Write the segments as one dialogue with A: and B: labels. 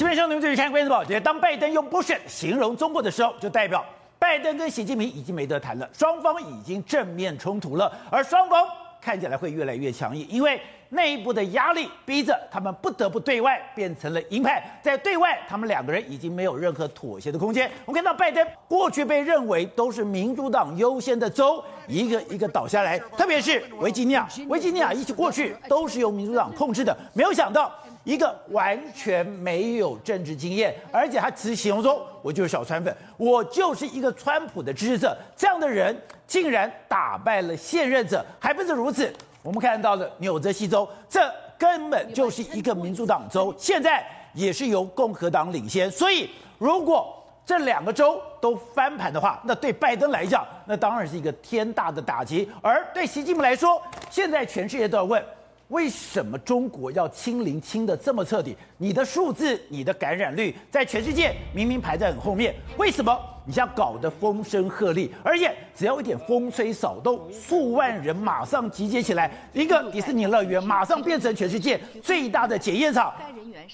A: 基本上，你们继续看《关键报》。觉得当拜登用 “bush” 形容中国的时候，就代表拜登跟习近平已经没得谈了，双方已经正面冲突了，而双方看起来会越来越强硬，因为内部的压力逼着他们不得不对外变成了鹰派，在对外，他们两个人已经没有任何妥协的空间。我们看到拜登过去被认为都是民主党优先的州，一个一个倒下来，特别是维吉尼亚，维吉尼亚一起过去都是由民主党控制的，没有想到。一个完全没有政治经验，而且他只形容说：“我就是小川粉，我就是一个川普的支持者。”这样的人竟然打败了现任者，还不是如此？我们看到了纽泽西州，这根本就是一个民主党州，现在也是由共和党领先。所以，如果这两个州都翻盘的话，那对拜登来讲，那当然是一个天大的打击。而对习近平来说，现在全世界都要问。为什么中国要清零清的这么彻底？你的数字、你的感染率在全世界明明排在很后面，为什么你像搞得风声鹤唳？而且只要一点风吹扫动，数万人马上集结起来，一个迪士尼乐园马上变成全世界最大的检验场。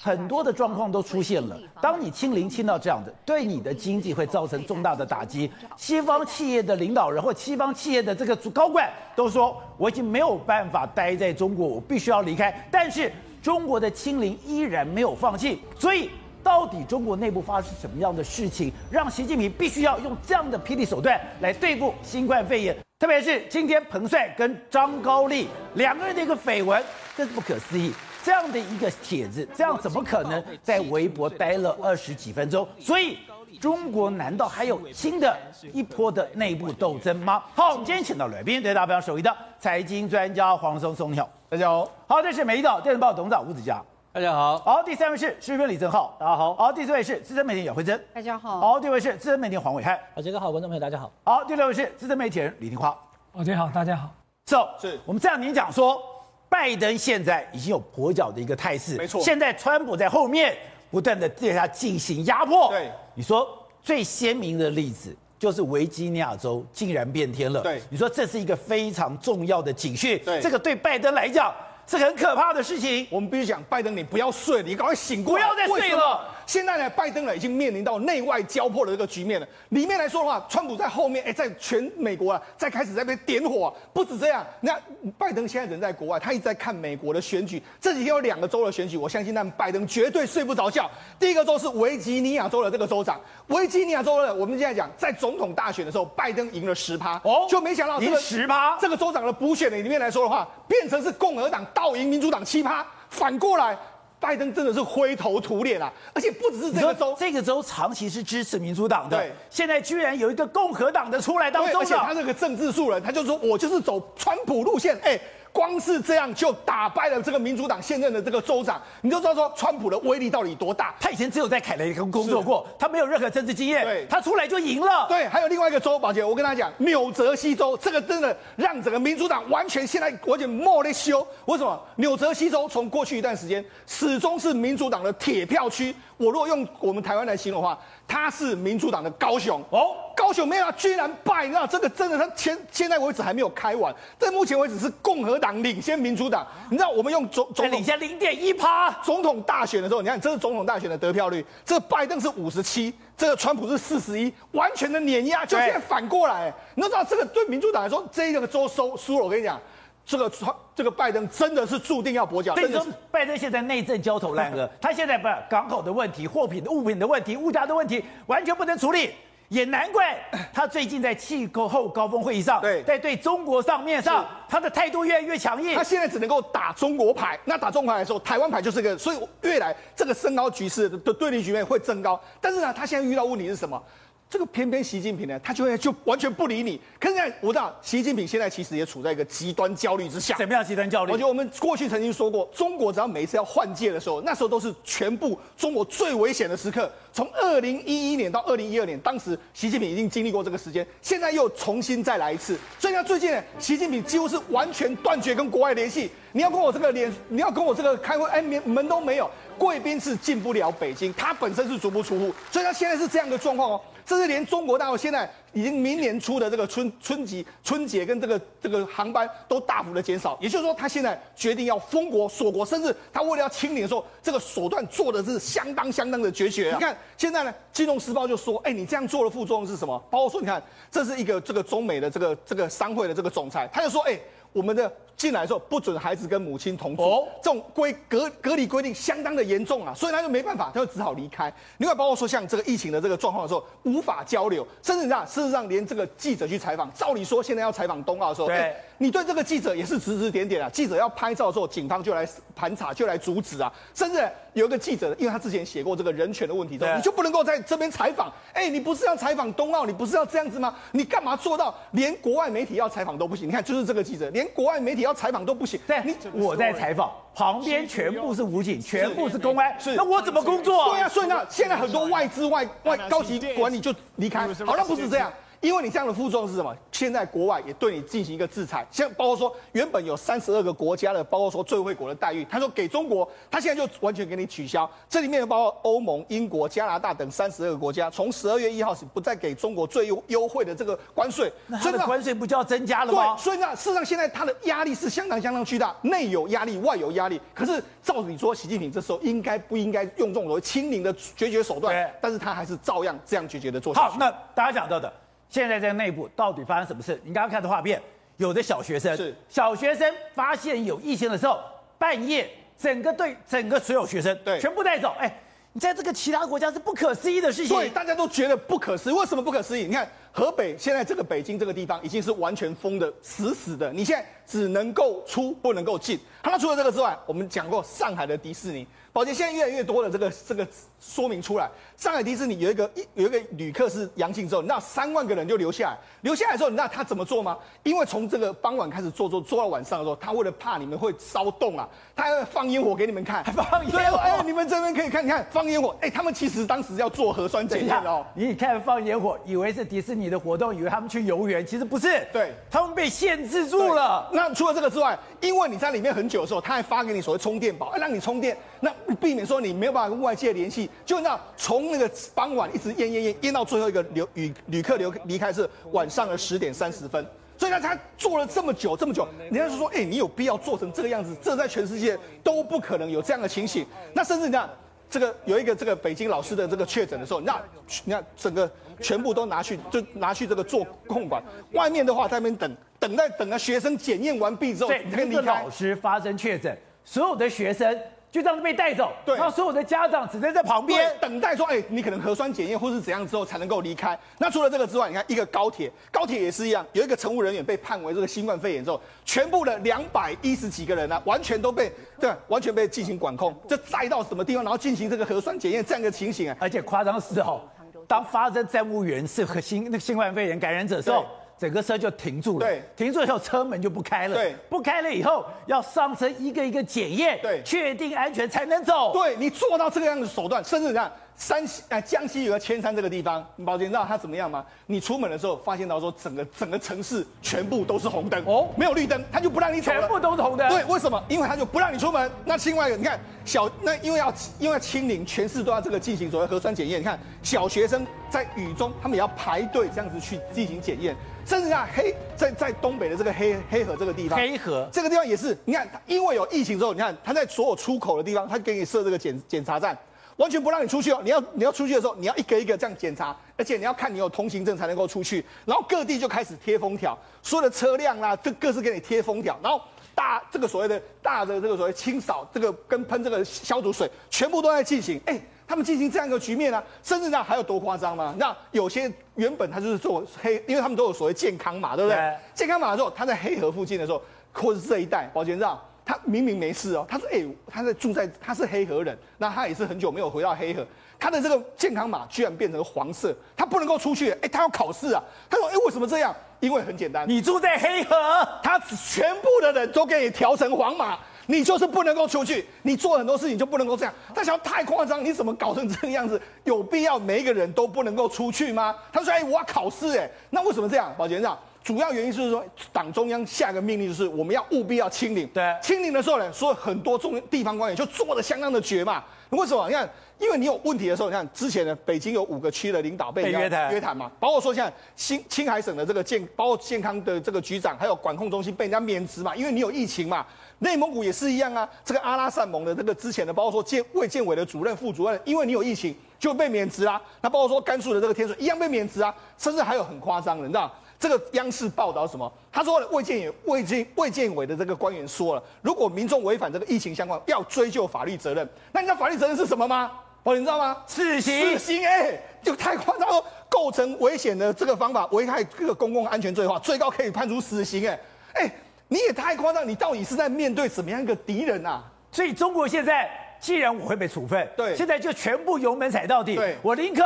A: 很多的状况都出现了。当你清零清到这样的，对你的经济会造成重大的打击。西方企业的领导人或西方企业的这个高管都说，我已经没有办法待在中国，我必须要离开。但是中国的清零依然没有放弃。所以，到底中国内部发生什么样的事情，让习近平必须要用这样的霹雳手段来对付新冠肺炎？特别是今天彭帅跟张高丽两个人的一个绯闻，真是不可思议。这样的一个帖子，这样怎么可能在微博待了二十几分钟？所以中国难道还有新的一波的内部斗争吗？好，我们今天请到来宾，对大家非常熟悉的财经专家黄松松，你好，
B: 大家好。
A: 好，这是美丽岛电子报董事长吴子嘉，
B: 大家好。
A: 好，第三位是时评李正浩，
B: 大家好。
A: 好，第四位是资深媒体姚慧珍，
C: 大家好。
A: 好，第五位是资深媒体黄伟汉，
D: 好，杰哥好，观众朋友大家好。
A: 好，第六位是资深媒体人李廷樺，
E: 大家好，大家好。
A: So,
B: 是
A: 我们这样，您讲说。拜登现在已经有跛脚的一个态势，
B: 没错。
A: 现在川普在后面不断的对他进行压迫。
B: 对，
A: 你说最鲜明的例子就是维吉尼亚州竟然变天了。
B: 对，
A: 你说这是一个非常重要的警讯。
B: 对，
A: 这个对拜登来讲是很可怕的事情。
B: 我们必须讲，拜登你不要睡，你赶快醒过来，
A: 不要再睡了。
B: 现在呢，拜登呢已经面临到内外交迫的这个局面了。里面来说的话，川普在后面，哎，在全美国啊，在开始在被点火啊。不止这样，那拜登现在人在国外，他一直在看美国的选举。这几天有两个州的选举，我相信那拜登绝对睡不着觉。第一个州是维吉尼亚州的这个州长，维吉尼亚州的，我们现在讲，在总统大选的时候，拜登赢了十趴，哦，就没想到这个
A: 十趴，
B: 这个州长的补选的里面来说的话，变成是共和党倒赢民主党七趴，反过来。拜登真的是灰头土脸啊！而且不只是这个州，
A: 这个州长期是支持民主党的，
B: 对，
A: 现在居然有一个共和党的出来当州长，
B: 而且他这个政治素人，他就说我就是走川普路线，哎。光是这样就打败了这个民主党现任的这个州长，你就知道说川普的威力到底多大。
A: 他以前只有在凯雷工作过，他没有任何政治经验，
B: 对，
A: 他出来就赢了。
B: 对，还有另外一个州，宝杰，我跟他讲，纽泽西州这个真的让整个民主党完全现在完全莫得修。为什么？纽泽西州从过去一段时间始终是民主党的铁票区。我如果用我们台湾来形容的话，他是民主党的高雄哦。高雄没有，居然败，那这个真的，他现现在为止还没有开完。但目前为止是共和党领先民主党。你知道我们用总总统
A: 领先零点一趴。
B: 总统大选的时候，你看这是总统大选的得票率，这个拜登是五十七，这个川普是四十一，完全的碾压。就现在反过来，你都知道这个对民主党来说，这个州收输了。我跟你讲，这个川这个拜登真的是注定要跛脚。
A: 所以说，拜登现在内政焦头烂额，他现在把港口的问题、货品的物品的问题、物价的问题完全不能处理。也难怪他最近在气候后高峰会议上，
B: 对，
A: 在对中国上面上，他的态度越来越强硬。
B: 他现在只能够打中国牌，那打中国牌的时候，台湾牌就是个，所以越来这个升高局势的对立局面会增高。但是呢，他现在遇到问题是什么？这个偏偏习近平呢，他就会就完全不理你。可是呢，我知道习近平现在其实也处在一个极端焦虑之下。
A: 怎么样极端焦虑？
B: 我觉得我们过去曾经说过，中国只要每一次要换届的时候，那时候都是全部中国最危险的时刻。从二零一一年到二零一二年，当时习近平已经经历过这个时间，现在又重新再来一次。所以呢，最近呢，习近平几乎是完全断绝跟国外联系。你要跟我这个联，你要跟我这个开会，哎，连门都没有。贵宾是进不了北京，他本身是足不出户，所以他现在是这样的状况哦。这是连中国大陆现在已经明年初的这个春春节春节跟这个这个航班都大幅的减少，也就是说，他现在决定要封国锁国，甚至他为了要清零的时候，这个手段做的是相当相当的决绝。你看现在呢，《金融时报》就说：“哎，你这样做的副作用是什么？”包括说，你看这是一个这个中美的这个这个商会的这个总裁，他就说：“哎，我们的。”进来的时候不准孩子跟母亲同住，哦、这种规隔隔离规定相当的严重啊，所以他就没办法，他就只好离开。另外包括说像这个疫情的这个状况的时候，无法交流，甚至上，事实上连这个记者去采访，照理说现在要采访冬奥的时候，对、欸，你对这个记者也是指指点点啊。记者要拍照的时候，警方就来盘查，就来阻止啊。甚至有一个记者，因为他之前写过这个人权的问题，对，你就不能够在这边采访。哎、欸，你不是要采访冬奥，你不是要这样子吗？你干嘛做到连国外媒体要采访都不行？你看，就是这个记者，连国外媒体要采访都不行。对，你
A: 我在采访，旁边全部是武警，全部是公安，是那我怎么工作？
B: 对啊，所以呢，现在很多外资外外高级管理就离开，好像不是这样。因为你这样的副作用是什么？现在国外也对你进行一个制裁，像包括说原本有三十二个国家的，包括说最惠国的待遇，他说给中国，他现在就完全给你取消。这里面包括欧盟、英国、加拿大等三十二个国家，从十二月一号起不再给中国最优优惠的这个关税。
A: 那它的关税不就要增加了吗？
B: 对，所以呢，事实上现在它的压力是相当相当巨大，内有压力，外有压力。可是照理说，习近平这时候应该不应该用这种所谓清零的决绝手段？对但是他还是照样这样决绝的做。
A: 好，那大家讲到的。现在在内部到底发生什么事？你刚刚看的画面，有的小学生，是小学生发现有疫情的时候，半夜整个队、整个所有学生对全部带走。哎，你在这个其他国家是不可思议的事情，
B: 对，大家都觉得不可思议。为什么不可思议？你看河北现在这个北京这个地方已经是完全封的死死的，你现在只能够出不能够进。那除了这个之外，我们讲过上海的迪士尼。宝洁，现在越来越多的这个这个说明出来，上海迪士尼有一个一有一个旅客是阳性之后，你知道三万个人就留下来，留下来之后，你知道他怎么做吗？因为从这个傍晚开始做做做到晚上的时候，他为了怕你们会骚动啊，他还会放烟火给你们看，
A: 放烟火，
B: 哎，你们这边可以看，你看放烟火，哎，他们其实当时要做核酸检验哦。
A: 你看放烟火，以为是迪士尼的活动，以为他们去游园，其实不是，
B: 对，
A: 他们被限制住了。
B: 那除了这个之外，因为你在里面很久的时候，他还发给你所谓充电宝，让你充电，那避免说你没。有办法跟外界联系，就那从那个傍晚一直淹淹淹淹到最后一个留旅旅客留离开是晚上的十点三十分，所以呢，他做了这么久这么久，人家是说，哎，你有必要做成这个样子？这在全世界都不可能有这样的情形。那甚至你看，这个有一个这个北京老师的这个确诊的时候，那你看整个全部都拿去就拿去这个做控管，外面的话在那边等等待等啊学生检验完毕之后，
A: 对，那个老师发生确诊，所有的学生。就这样子被带走，对，然后所有的家长只能在旁边
B: 等待，说，哎，你可能核酸检验或是怎样之后才能够离开。那除了这个之外，你看一个高铁，高铁也是一样，有一个乘务人员被判为这个新冠肺炎之后，全部的两百一十几个人呢、啊，完全都被对，完全被进行管控，这载到什么地方，然后进行这个核酸检验这样一个情形啊。
A: 而且夸张的是哦，当发生站务员是和新那个新冠肺炎感染者的时候。整个车就停住了，对，停住以后车门就不开了，对，不开了以后要上车一个一个检验，对，确定安全才能走。
B: 对，你做到这个样的手段，甚至你看山西啊江西有个千山这个地方，宝杰你知道它怎么样吗？你出门的时候发现到说整个整个城市全部都是红灯哦，没有绿灯，它就不让你走了，
A: 全部都是红灯。
B: 对，为什么？因为它就不让你出门。那另外一个，你看小那因为要因为要清零，全市都要这个进行所谓核酸检验。你看小学生在雨中，他们也要排队这样子去进行检验。甚至啊，黑在在东北的这个黑黑河这个地方，
A: 黑河
B: 这个地方也是，你看，因为有疫情之后，你看他在所有出口的地方，他给你设这个检检查站，完全不让你出去哦。你要你要出去的时候，你要一个一个这样检查，而且你要看你有通行证才能够出去。然后各地就开始贴封条，所有的车辆啊，这各自给你贴封条。然后大这个所谓的大的这个所谓清扫，这个跟喷这个消毒水，全部都在进行。哎。他们进行这样一个局面呢、啊，甚至呢还有多夸张吗？那有些原本他就是做黑，因为他们都有所谓健康码，对不对？对健康码的时候，他在黑河附近的时候，或者是这一带，宝杰知道，他明明没事哦，他说哎、欸，他在住在，他是黑河人，那他也是很久没有回到黑河，他的这个健康码居然变成黄色，他不能够出去，哎、欸，他要考试啊，他说哎、欸，为什么这样？因为很简单，
A: 你住在黑河，
B: 他全部的人都给你调成黄码。你就是不能够出去，你做很多事情就不能够这样。他想太夸张，你怎么搞成这个样子？有必要每一个人都不能够出去吗？他说：“哎，我要考试，哎，那为什么这样？”宝杰这样，主要原因就是说，党中央下一个命令就是我们要务必要清零。
A: 对，
B: 清零的时候呢，所以很多中地方官员就做的相当的绝嘛。为什么？你看。因为你有问题的时候，你看之前呢，北京有五个区的领导被约谈约谈嘛，包括说现在新青海省的这个健，包括健康的这个局长，还有管控中心被人家免职嘛，因为你有疫情嘛。内蒙古也是一样啊，这个阿拉善盟的这个之前的，包括说建卫健委的主任、副主任，因为你有疫情就被免职啊。那包括说甘肃的这个天水一样被免职啊，甚至还有很夸张的，你知道？这个央视报道什么？他说卫健委卫健卫健委的这个官员说了，如果民众违反这个疫情相关，要追究法律责任。那你知道法律责任是什么吗？哦，你知道吗？
A: 死刑，
B: 死刑，哎、欸，就太夸张了，构成危险的这个方法，危害这个公共安全罪的话，最高可以判处死刑，哎，哎，你也太夸张，你到底是在面对怎么样一个敌人啊？
A: 所以中国现在既然我会被处分，
B: 对，
A: 现在就全部油门踩到底，
B: 对，
A: 我宁可。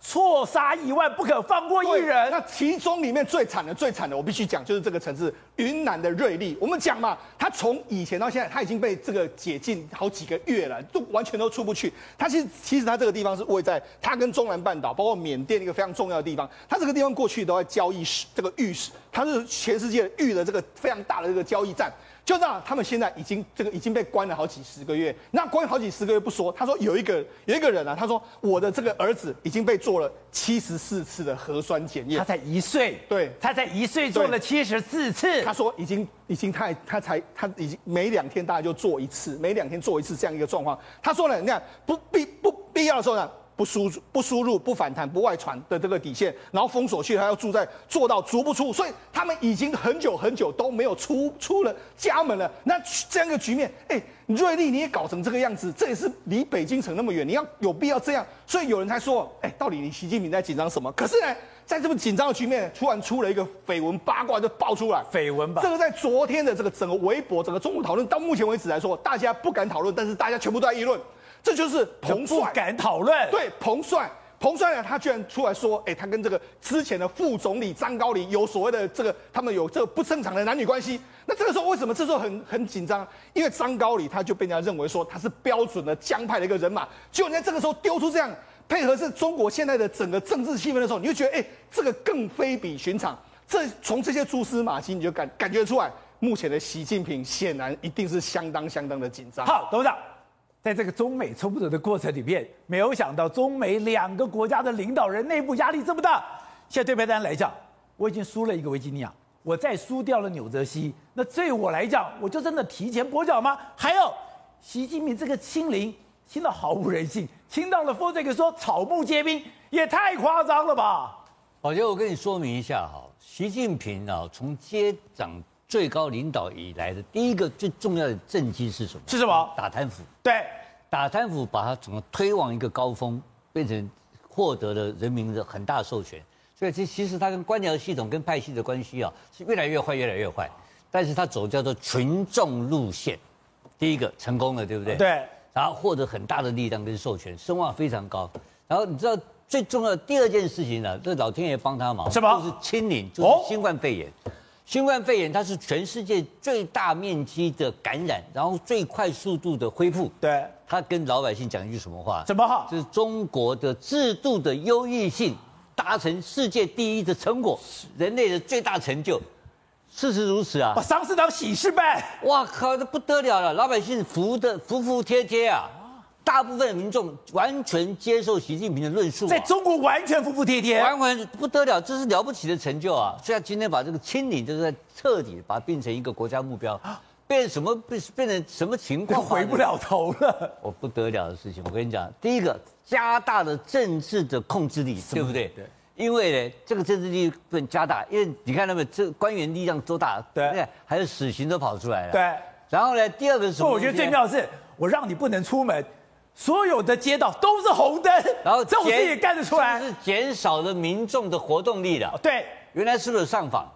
A: 错杀一万，不可放过一人。
B: 那其中里面最惨的、最惨的，我必须讲，就是这个城市云南的瑞丽。我们讲嘛，他从以前到现在，他已经被这个解禁好几个月了，都完全都出不去。他其实，其实他这个地方是位在他跟中南半岛，包括缅甸一个非常重要的地方。他这个地方过去都在交易市，这个玉石，它是全世界玉的这个非常大的这个交易站。就这样，他们现在已经这个已经被关了好几十个月。那关了好几十个月不说，他说有一个有一个人啊，他说我的这个儿子已经被做了七十四次的核酸检验。
A: 他才一岁，
B: 对，
A: 他才一岁做了七十四次。
B: 他说已经已经他他才他已经每两天大概就做一次，每两天做一次这样一个状况。他说呢，你看不必不必要的时候呢。不输不输入不反弹不外传的这个底线，然后封锁区还要住在做到足不出，所以他们已经很久很久都没有出出了家门了。那这样一个局面，哎，瑞丽你也搞成这个样子，这也是离北京城那么远，你要有必要这样？所以有人才说，哎，到底你习近平在紧张什么？可是呢，在这么紧张的局面，突然出了一个绯闻八卦就爆出来，
A: 绯闻吧？
B: 这个在昨天的这个整个微博整个中午讨论到目前为止来说，大家不敢讨论，但是大家全部都在议论。这就是彭帅
A: 不敢讨论。
B: 对，彭帅，彭帅呢，他居然出来说，哎，他跟这个之前的副总理张高丽有所谓的这个，他们有这个不正常的男女关系。那这个时候为什么这时候很很紧张？因为张高丽他就被人家认为说他是标准的江派的一个人马。就在这个时候丢出这样配合是中国现在的整个政治气氛的时候，你就觉得，哎，这个更非比寻常。这从这些蛛丝马迹，你就感感觉出来，目前的习近平显然一定是相当相当的紧张。
A: 好，董事长。在这个中美冲突的过程里面，没有想到中美两个国家的领导人内部压力这么大。现在对拜登来讲，我已经输了一个维吉尼亚，我再输掉了纽泽西，那对我来讲，我就真的提前跛脚吗？还有，习近平这个清零，清到毫无人性，清到了说这个说草木皆兵，也太夸张了吧？
C: 宝杰，我跟你说明一下哈，习近平啊，从接掌。最高领导以来的第一个最重要的政绩是什么？
A: 是什么？
C: 打贪腐。
A: 对，
C: 打贪腐把他怎么推往一个高峰，变成获得了人民的很大授权。所以其其实他跟官僚系统跟派系的关系啊是越来越坏，越来越坏。但是他走叫做群众路线，第一个成功了，对不对？
A: 对。
C: 然后获得很大的力量跟授权，声望非常高。然后你知道最重要的第二件事情呢？这老天爷帮他忙，
A: 什么？
C: 就是清零，就是新冠肺炎。哦新冠肺炎它是全世界最大面积的感染，然后最快速度的恢复。
A: 对，
C: 他跟老百姓讲一句什么话？
A: 什么话？
C: 就是中国的制度的优异性达成世界第一的成果，人类的最大成就。事实如此啊！
A: 把丧事当喜事办。
C: 哇靠，这不得了了，老百姓服的服服帖帖啊。大部分民众完全接受习近平的论述，
A: 在中国完全服服帖帖，
C: 完全不得了，这是了不起的成就啊！所以他今天把这个清理，就是在彻底把它变成一个国家目标，变什么变变成什么情况？
A: 回不了头了。
C: 我不得了的事情，我跟你讲，第一个加大了政治的控制力，对不对？对。因为呢，这个政治力不能加大，因为你看他们这官员力量多大，对，还有死刑都跑出来了。
A: 对。
C: 然后呢，第二个是什么？
A: 我觉得最妙的是，我让你不能出门。所有的街道都是红灯，
C: 然后
A: 这种事也干得出来，
C: 是减少了民众的活动力了。
A: 对，
C: 原来是不是上访？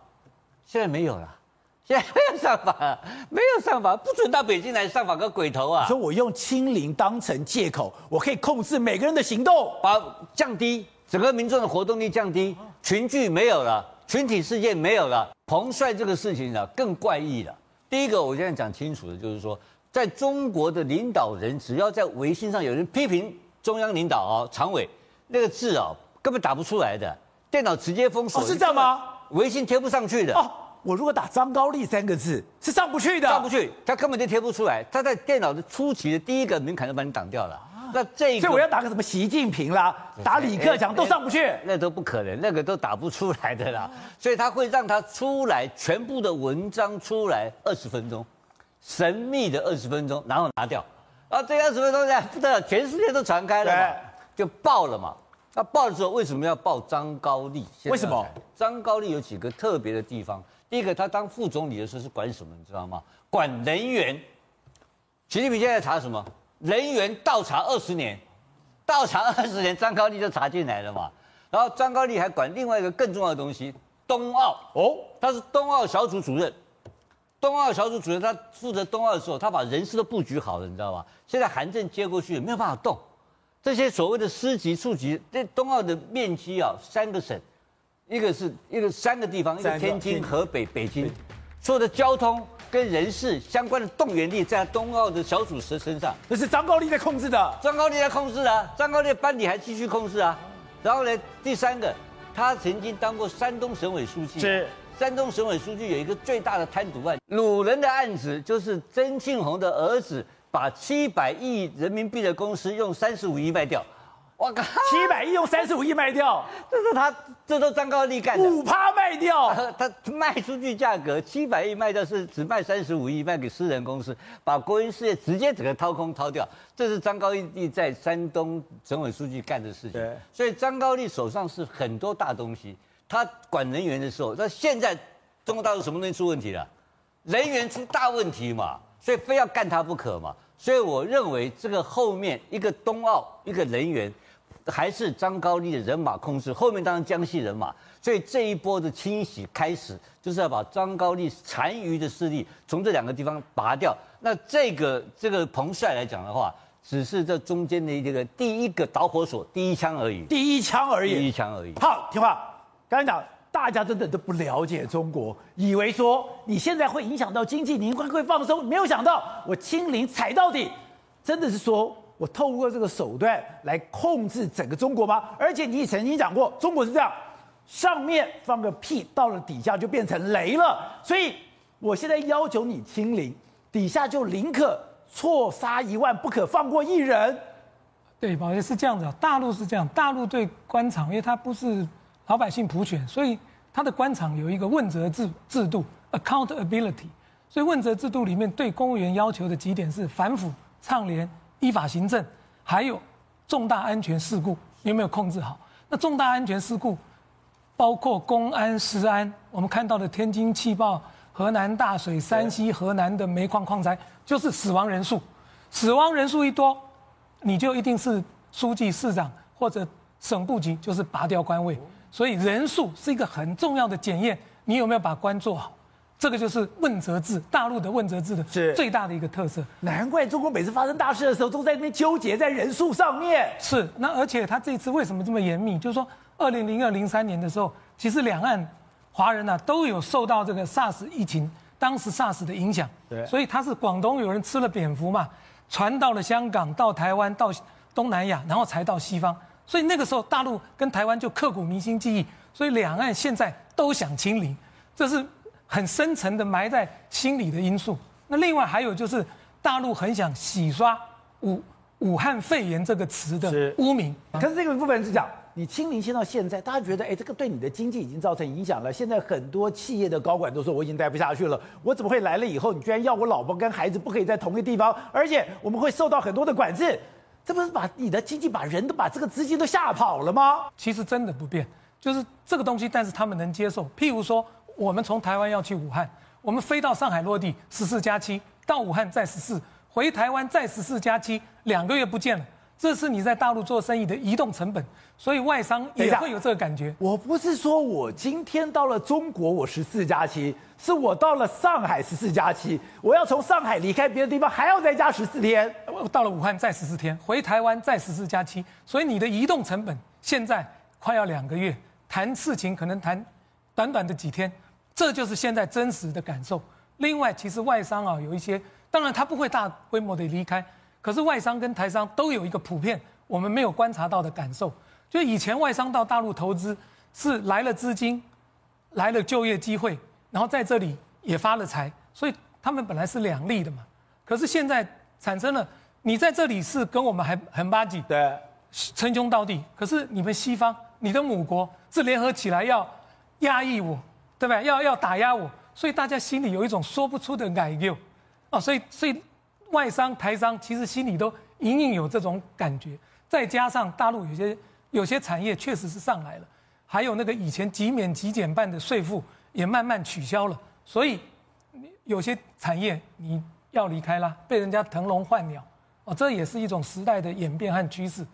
C: 现在没有了，现在没有上访了，没有上访，不准到北京来上访个鬼头啊！
A: 所以我用清零当成借口，我可以控制每个人的行动，
C: 把降低整个民众的活动力降低，群聚没有了，群体事件没有了。彭帅这个事情呢，更怪异了。第一个，我现在讲清楚的就是说。在中国的领导人，只要在微信上有人批评中央领导啊、常委那个字啊，根本打不出来的，电脑直接封锁。
A: 哦，是这样吗？
C: 微信贴不上去的。
A: 哦，我如果打张高丽三个字是上不去的，
C: 上不去，他根本就贴不出来。他在电脑的初期的第一个门槛就把你挡掉了。那这个，
A: 所以我要打个什么习近平啦，打李克强都上不去，
C: 那都不可能，那个都打不出来的啦。所以他会让他出来全部的文章出来二十分钟，神秘的二十分钟，然后拿掉。啊，这二十分钟呢不得了，全世界都传开了嘛，就爆了嘛。那爆的时候为什么要爆张高丽？
A: 为什么？
C: 张高丽有几个特别的地方。第一个，他当副总理的时候是管什么，你知道吗？管人员。习近平现在查什么？人员倒查二十年，倒查二十年，张高丽就查进来了嘛。然后张高丽还管另外一个更重要的东西，冬奥哦，他是冬奥小组主任。冬奥小组主任他负责冬奥的时候，他把人事都布局好了，你知道吧？现在韩正接过去也没有办法动，这些所谓的师级、处级，这冬奥的面积啊，三个省，一个是一个三个地方，一个天津、河北、北京，所有的交通。跟人事相关的动员力在冬奥的小组身上，
A: 那是张高丽在控制的。
C: 张高丽在控制啊，张高丽班底还继续控制啊。然后呢，第三个，他曾经当过山东省委书记。
A: 是。
C: 山东省委书记有一个最大的贪渎案，鲁人的案子，就是曾庆红的儿子把七百亿人民币的公司用三十五亿卖掉。我靠！
A: 七百亿用三十五亿卖掉，
C: 这是他，这都张高丽干的。
A: 五趴卖掉，
C: 他卖出去价格七百亿卖掉是只卖三十五亿卖给私人公司，把国营事业直接整个掏空掏掉。这是张高丽在山东省委书记干的事情。对，所以张高丽手上是很多大东西。他管人员的时候，那现在中国大陆什么东西出问题了？人员出大问题嘛，所以非要干他不可嘛。所以我认为这个后面一个冬奥一个人员。还是张高丽的人马控制，后面当然江西人马，所以这一波的清洗开始，就是要把张高丽残余的势力从这两个地方拔掉。那这个这个彭帅来讲的话，只是这中间的这个第一个导火索，第一枪而已，
A: 第一枪而已，
C: 第一枪而已。
A: 好，听话，刚才讲大家真的都不了解中国，以为说你现在会影响到经济，你应该会放松，没有想到我清零踩到底，真的是说。我透过这个手段来控制整个中国吗？而且你曾经讲过，中国是这样，上面放个屁，到了底下就变成雷了。所以我现在要求你清零，底下就宁可错杀一万，不可放过一人。
D: 对，宝爷是这样子，大陆是这样，大陆对官场，因为它不是老百姓普选，所以它的官场有一个问责制制度 （accountability）。所以问责制度里面对公务员要求的几点是反腐、倡廉。依法行政，还有重大安全事故你有没有控制好？那重大安全事故包括公安、食安，我们看到的天津气爆、河南大水、山西、河南的煤矿矿灾，就是死亡人数。死亡人数一多，你就一定是书记、市长或者省部级，就是拔掉官位。所以人数是一个很重要的检验，你有没有把官做好？这个就是问责制，大陆的问责制的最大的一个特色。
A: 难怪中国每次发生大事的时候，都在那边纠结在人数上面。
D: 是，那而且他这次为什么这么严密？就是说，二零零二零三年的时候，其实两岸华人呢、啊、都有受到这个 SARS 疫情，当时 SARS 的影响。对。所以他是广东有人吃了蝙蝠嘛，传到了香港，到台湾，到东南亚，然后才到西方。所以那个时候大陆跟台湾就刻骨铭心记忆，所以两岸现在都想清零，这是。很深层的埋在心里的因素。那另外还有就是，大陆很想洗刷武武汉肺炎这个词的污名。
A: 可是这个部分是讲，你清零先到现在，大家觉得，哎，这个对你的经济已经造成影响了。现在很多企业的高管都说，我已经待不下去了。我怎么会来了以后，你居然要我老婆跟孩子不可以在同一个地方，而且我们会受到很多的管制？这不是把你的经济、把人都把这个资金都吓跑了吗？
D: 其实真的不变，就是这个东西，但是他们能接受。譬如说。我们从台湾要去武汉，我们飞到上海落地十四加七，到武汉再十四，回台湾再十四加七，两个月不见了。这是你在大陆做生意的移动成本，所以外商也会有这个感觉。
A: 我不是说我今天到了中国我十四加七，是我到了上海十四加七，我要从上海离开别的地方还要再加十四天，
D: 到了武汉再十四天，回台湾再十四加七，所以你的移动成本现在快要两个月，谈事情可能谈短短的几天。这就是现在真实的感受。另外，其实外商啊，有一些，当然他不会大规模的离开，可是外商跟台商都有一个普遍我们没有观察到的感受，就以前外商到大陆投资是来了资金，来了就业机会，然后在这里也发了财，所以他们本来是两利的嘛。可是现在产生了，你在这里是跟我们还很巴结，
A: 对，
D: 称兄道弟。可是你们西方，你的母国是联合起来要压抑我，对不对？要要打压我，所以大家心里有一种说不出的感忧啊。所以所以外商台商其实心里都隐隐有这种感觉。再加上大陆有些有些产业确实是上来了，还有那个以前即免即减半的税负也慢慢取消了，所以有些产业你要离开了，被人家腾笼换鸟，哦，这也是一种时代的演变和趋势，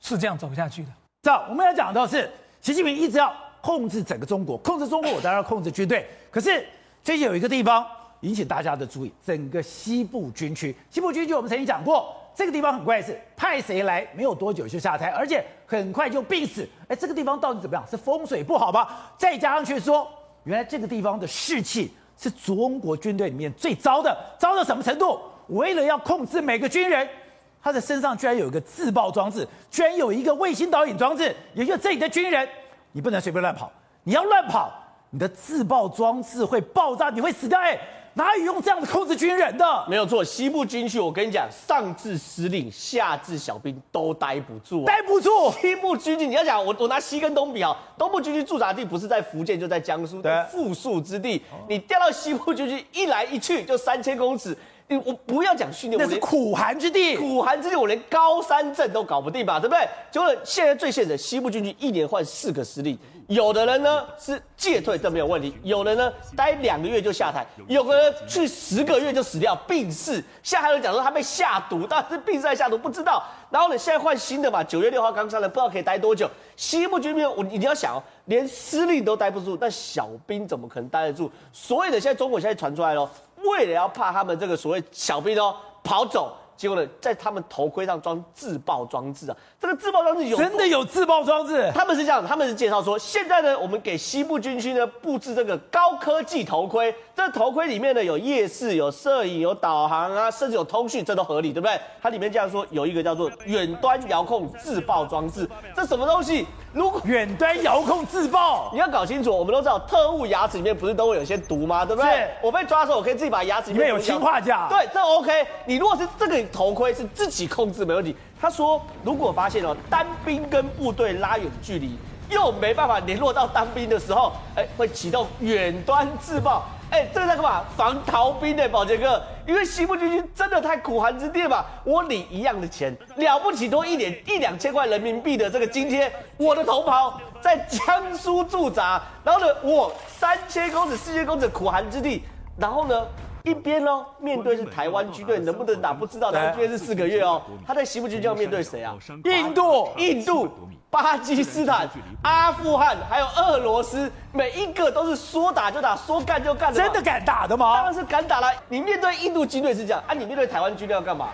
D: 是这样走下去的。
A: 这我们要讲的是习近平一直要控制整个中国，控制中国我当然要控制军队，可是最近有一个地方引起大家的注意，整个西部军区，西部军区我们曾经讲过。这个地方很怪，是派谁来没有多久就下台，而且很快就病死。哎，这个地方到底怎么样？是风水不好吗？再加上去说，原来这个地方的士气是中国军队里面最糟的，糟到什么程度？为了要控制每个军人，他的身上居然有一个自爆装置，居然有一个卫星导引装置，也就是这里的军人，你不能随便乱跑，你要乱跑，你的自爆装置会爆炸，你会死掉。哎。哪有用这样的控制军人的？
E: 没有错，西部军区，我跟你讲，上至司令，下至小兵都待不住，
A: 待不住。
E: 西部军区，你要讲，我我拿西跟东比啊，东部军区驻扎地不是在福建，就在江苏，的，富庶之地。你调到西部军区，一来一去就三千公尺。我不要讲训练，
A: 那是苦寒之地。
E: 苦寒之地，我连高山镇都搞不定吧，对不对？结果现在最现实，西部军区一年换四个司令，有的人呢是届退，这没有问题；有的呢待两个月就下台，有的人去十个月就死掉，病逝。现在还有人讲说他被下毒，但是病逝还下毒不知道。然后呢，现在换新的嘛，九月六号刚上来，不知道可以待多久。西部军区，我你要想哦，连司令都待不住，那小兵怎么可能待得住？所以呢，现在中国现在传出来了。为了要怕他们这个所谓小兵哦跑走，结果呢，在他们头盔上装自爆装置啊！这个自爆装置有
A: 真的有自爆装置？
E: 他们是这样，他们是介绍说，现在呢，我们给西部军区呢布置这个高科技头盔，这个头盔里面呢有夜视、有摄影、有导航啊，甚至有通讯，这都合理，对不对？它里面这样说，有一个叫做远端遥控自爆装置，这什么东西？如果
A: 远端遥控自爆，
E: 你要搞清楚，我们都知道特务牙齿里面不是都会有些毒吗？对不对？我被抓的时候，我可以自己把牙齿里面
A: 有氰化钾。
E: 对，这 OK。你如果是这个头盔是自己控制没问题。他说，如果发现哦，单兵跟部队拉远距离，又没办法联络到单兵的时候，哎，会启动远端自爆。哎，这个在干嘛？防逃兵的宝杰哥，因为西部军区真的太苦寒之地了嘛。我领一样的钱，了不起多一点一两千块人民币的这个津贴，我的同袍在江苏驻扎，然后呢，我三千公尺、四千公尺苦寒之地，然后呢，一边呢面对是台湾军队能不能打不知道，台湾军队是四个月哦，他在西部军就要面对谁啊？
A: 印度，
E: 印度。巴基斯坦、阿富汗还有俄罗斯，每一个都是说打就打，说干就干的。
A: 真的敢打的吗？
E: 当然是敢打了。你面对印度军队是这样，啊，你面对台湾军队要干嘛？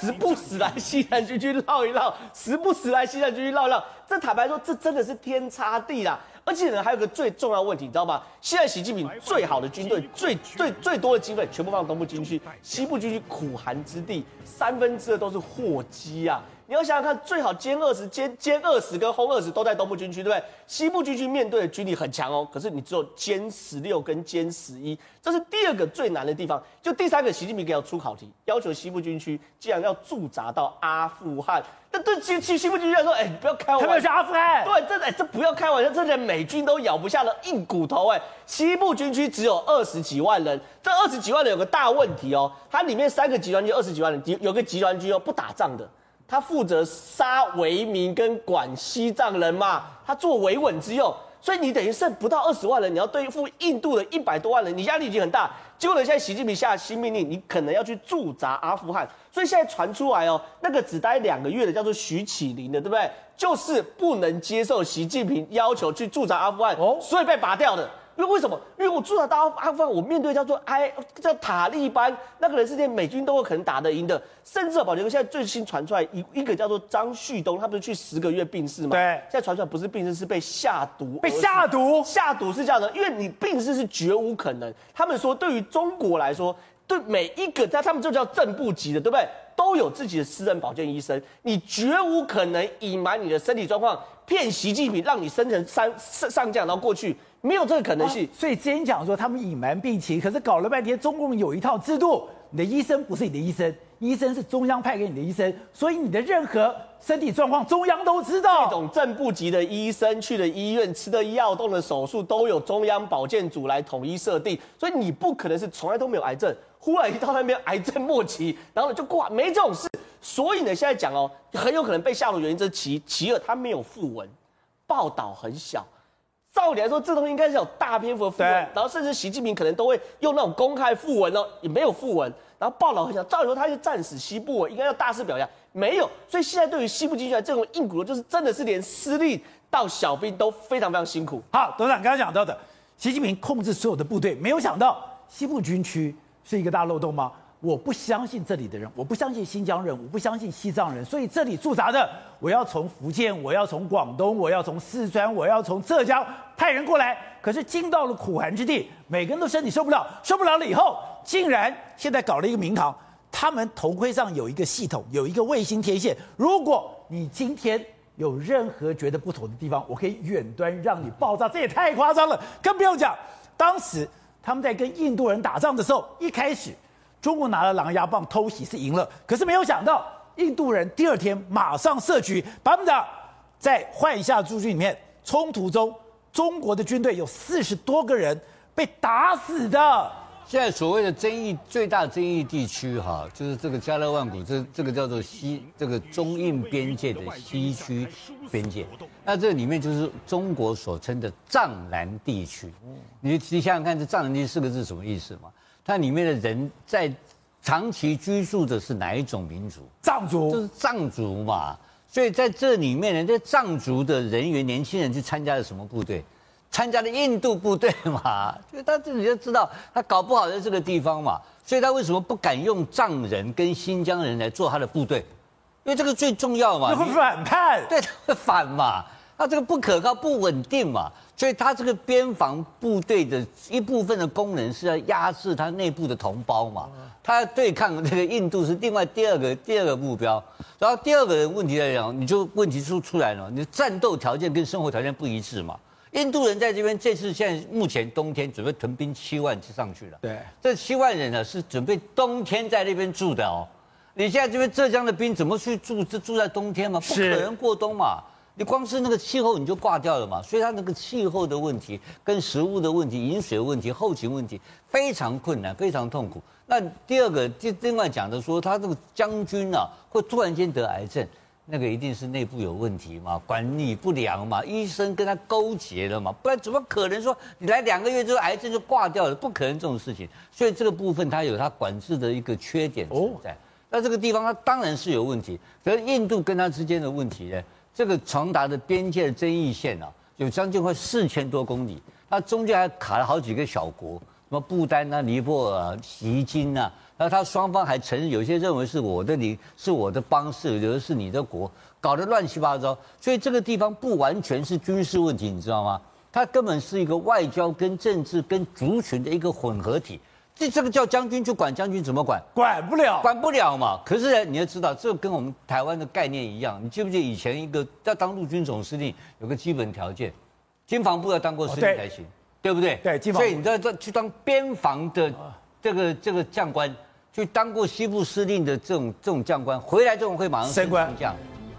E: 时不时来西南军区绕一绕，时不时来西南军区绕一绕。这坦白说，这真的是天差地啦。而且呢，还有个最重要的问题，你知道吗？现在习近平最好的军队、最最最多的经费，全部放东部军区，西部军区苦寒之地，三分之二都是货机啊。你要想想看，最好歼二十、歼歼二十跟轰二十都在东部军区，对不对？西部军区面对的军力很强哦，可是你只有歼十六跟歼十一，这是第二个最难的地方。就第三个，习近平给我出考题，要求西部军区既然要驻扎到阿富汗，那对西西西部军区来说，哎，你不要开玩笑，他
A: 们要去阿富汗，
E: 对，这哎这不要开玩笑，这连美军都咬不下的硬骨头哎。西部军区只有二十几万人，这二十几万人有个大问题哦，它里面三个集团军二十几万人，有有个集团军哦不打仗的。他负责杀维民跟管西藏人嘛，他做维稳之用，所以你等于剩不到二十万人，你要对付印度的一百多万人，你压力已经很大。结果呢，现在习近平下新命令，你可能要去驻扎阿富汗，所以现在传出来哦，那个只待两个月的叫做徐启林的，对不对？就是不能接受习近平要求去驻扎阿富汗，哦，所以被拔掉的。因为为什么？因为我驻扎到阿富汗，我面对叫做埃叫塔利班那个人，是连美军都有可能打得赢的。甚至宝杰哥现在最新传出来一一个叫做张旭东，他不是去十个月病逝吗？
A: 对。
E: 现在传出来不是病逝，是被下毒。
A: 被下毒？
E: 下毒是这样的，因为你病逝是绝无可能。他们说，对于中国来说，对每一个在他们就叫正部级的，对不对？都有自己的私人保健医生，你绝无可能隐瞒你的身体状况，骗习近平让你升成上上上将，然后过去。没有这个可能性。
A: 啊、所以之前讲说他们隐瞒病情，可是搞了半天，中共有一套制度，你的医生不是你的医生，医生是中央派给你的医生，所以你的任何身体状况，中央都知道。
E: 这种正部级的医生去的医院，吃的药、动的手术，都有中央保健组来统一设定，所以你不可能是从来都没有癌症，忽然一到那边癌症末期，然后就挂，没这种事。所以呢，现在讲哦，很有可能被下的原因这是其其二，他没有附文，报道很小。照理来说，这东西应该是有大篇幅的訃闻，对然后甚至习近平可能都会用那种公开附文哦，也没有附文。然后报道很小，照理说他是战死西部，应该要大肆表扬，没有。所以现在对于西部军区这种硬骨头，就是真的是连司令到小兵都非常非常辛苦。
A: 好，董事长刚刚讲到的，习近平控制所有的部队，没有想到西部军区是一个大漏洞吗？我不相信这里的人，我不相信新疆人，我不相信西藏人，所以这里驻扎的，我要从福建，我要从广东，我要从四川，我要从浙江派人过来。可是进到了苦寒之地，每个人都身体受不了，受不了了以后，竟然现在搞了一个名堂，他们头盔上有一个系统，有一个卫星天线。如果你今天有任何觉得不妥的地方，我可以远端让你爆炸，这也太夸张了。更不用讲，当时他们在跟印度人打仗的时候，一开始。中国拿了狼牙棒偷袭是赢了，可是没有想到印度人第二天马上设局，把他们的在换下驻军里面冲突中，中国的军队有四十多个人被打死的。
C: 现在所谓的争议最大争议地区哈，就是这个加勒万谷，这这个叫做西这个中印边界的西区边界，那这里面就是中国所称的藏南地区。你你想想看，这藏南地区四个字什么意思嘛？它里面的人在长期居住的是哪一种民族？
A: 藏族，
C: 就是藏族嘛。所以在这里面呢，这藏族的人员、年轻人去参加了什么部队？参加了印度部队嘛。所以他自己就知道，他搞不好在这个地方嘛。所以他为什么不敢用藏人跟新疆人来做他的部队？因为这个最重要嘛。
A: 会反叛。
C: 对，他会反嘛。他这个不可靠、不稳定嘛。所以，他这个边防部队的一部分的功能是要压制他内部的同胞嘛，他要对抗这个印度是另外第二个第二个目标。然后第二个问题来讲，你就问题出出来了，你的战斗条件跟生活条件不一致嘛。印度人在这边这次现在目前冬天准备屯兵七万就上去了，
A: 对，
C: 这七万人呢是准备冬天在那边住的哦。你现在这边浙江的兵怎么去住？就住在冬天嘛，不可能过冬嘛。你光是那个气候你就挂掉了嘛，所以它那个气候的问题、跟食物的问题、饮水问题、后勤问题非常困难、非常痛苦。那第二个，就另外讲的说，他这个将军啊，会突然间得癌症，那个一定是内部有问题嘛，管理不良嘛，医生跟他勾结了嘛，不然怎么可能说你来两个月之后癌症就挂掉了？不可能这种事情。所以这个部分他有他管制的一个缺点存在。那这个地方他当然是有问题，可是印度跟他之间的问题呢？这个长达的边界的争议线啊，有将近快四千多公里，它中间还卡了好几个小国，什么不丹啊、尼泊尔、啊、锡金啊，然后他双方还承认，有些认为是我的你，是我的邦，是有的是你的国，搞得乱七八糟。所以这个地方不完全是军事问题，你知道吗？它根本是一个外交跟政治跟族群的一个混合体。这这个叫将军去管将军怎么管？
A: 管不了，
C: 管不了嘛。可是呢，你要知道，这跟我们台湾的概念一样。你记不记得以前一个要当陆军总司令有个基本条件，军防部要当过司令才行，哦、对，对不对？
A: 对，
C: 所以你在这去当边防的这个这个将官，去当过西部司令的这种这种将官，回来之后会马上升上将，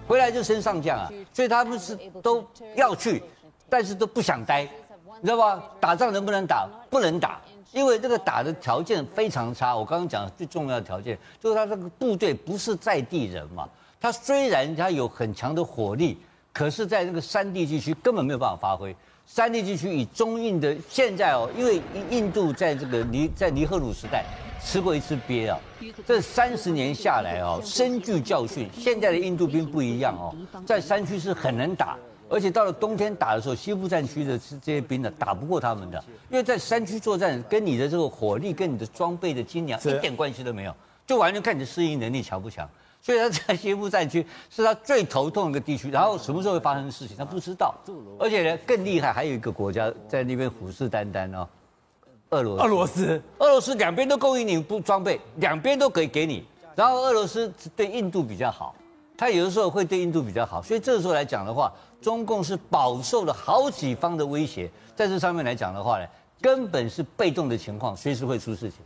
C: 回来就升上将啊。所以他们是都要去，但是都不想待，你知道吧？打仗能不能打？不能打。因为这个打的条件非常差，我刚刚讲最重要的条件就是他这个部队不是在地人嘛，他虽然他有很强的火力，可是在这个山地地区根本没有办法发挥。山地地区以中印的现在哦，因为印度在这个尼在尼赫鲁时代吃过一次鳖啊，这三十年下来哦，深具教训。现在的印度兵不一样哦，在山区是很能打。而且到了冬天打的时候，西部战区的这些兵呢，打不过他们的，因为在山区作战，跟你的这个火力、跟你的装备的精良一点关系都没有，就完全看你的适应能力强不强。所以他在西部战区是他最头痛的一个地区，然后什么时候会发生的事情他不知道。而且呢，更厉害，还有一个国家在那边虎视眈眈哦，俄罗斯。
A: 俄罗斯，
C: 俄罗斯两边都供应你不装备，两边都可以给你。然后俄罗斯对印度比较好。他有的时候会对印度比较好，所以这个时候来讲的话，中共是饱受了好几方的威胁，在这上面来讲的话呢，根本是被动的情况，随时会出事情。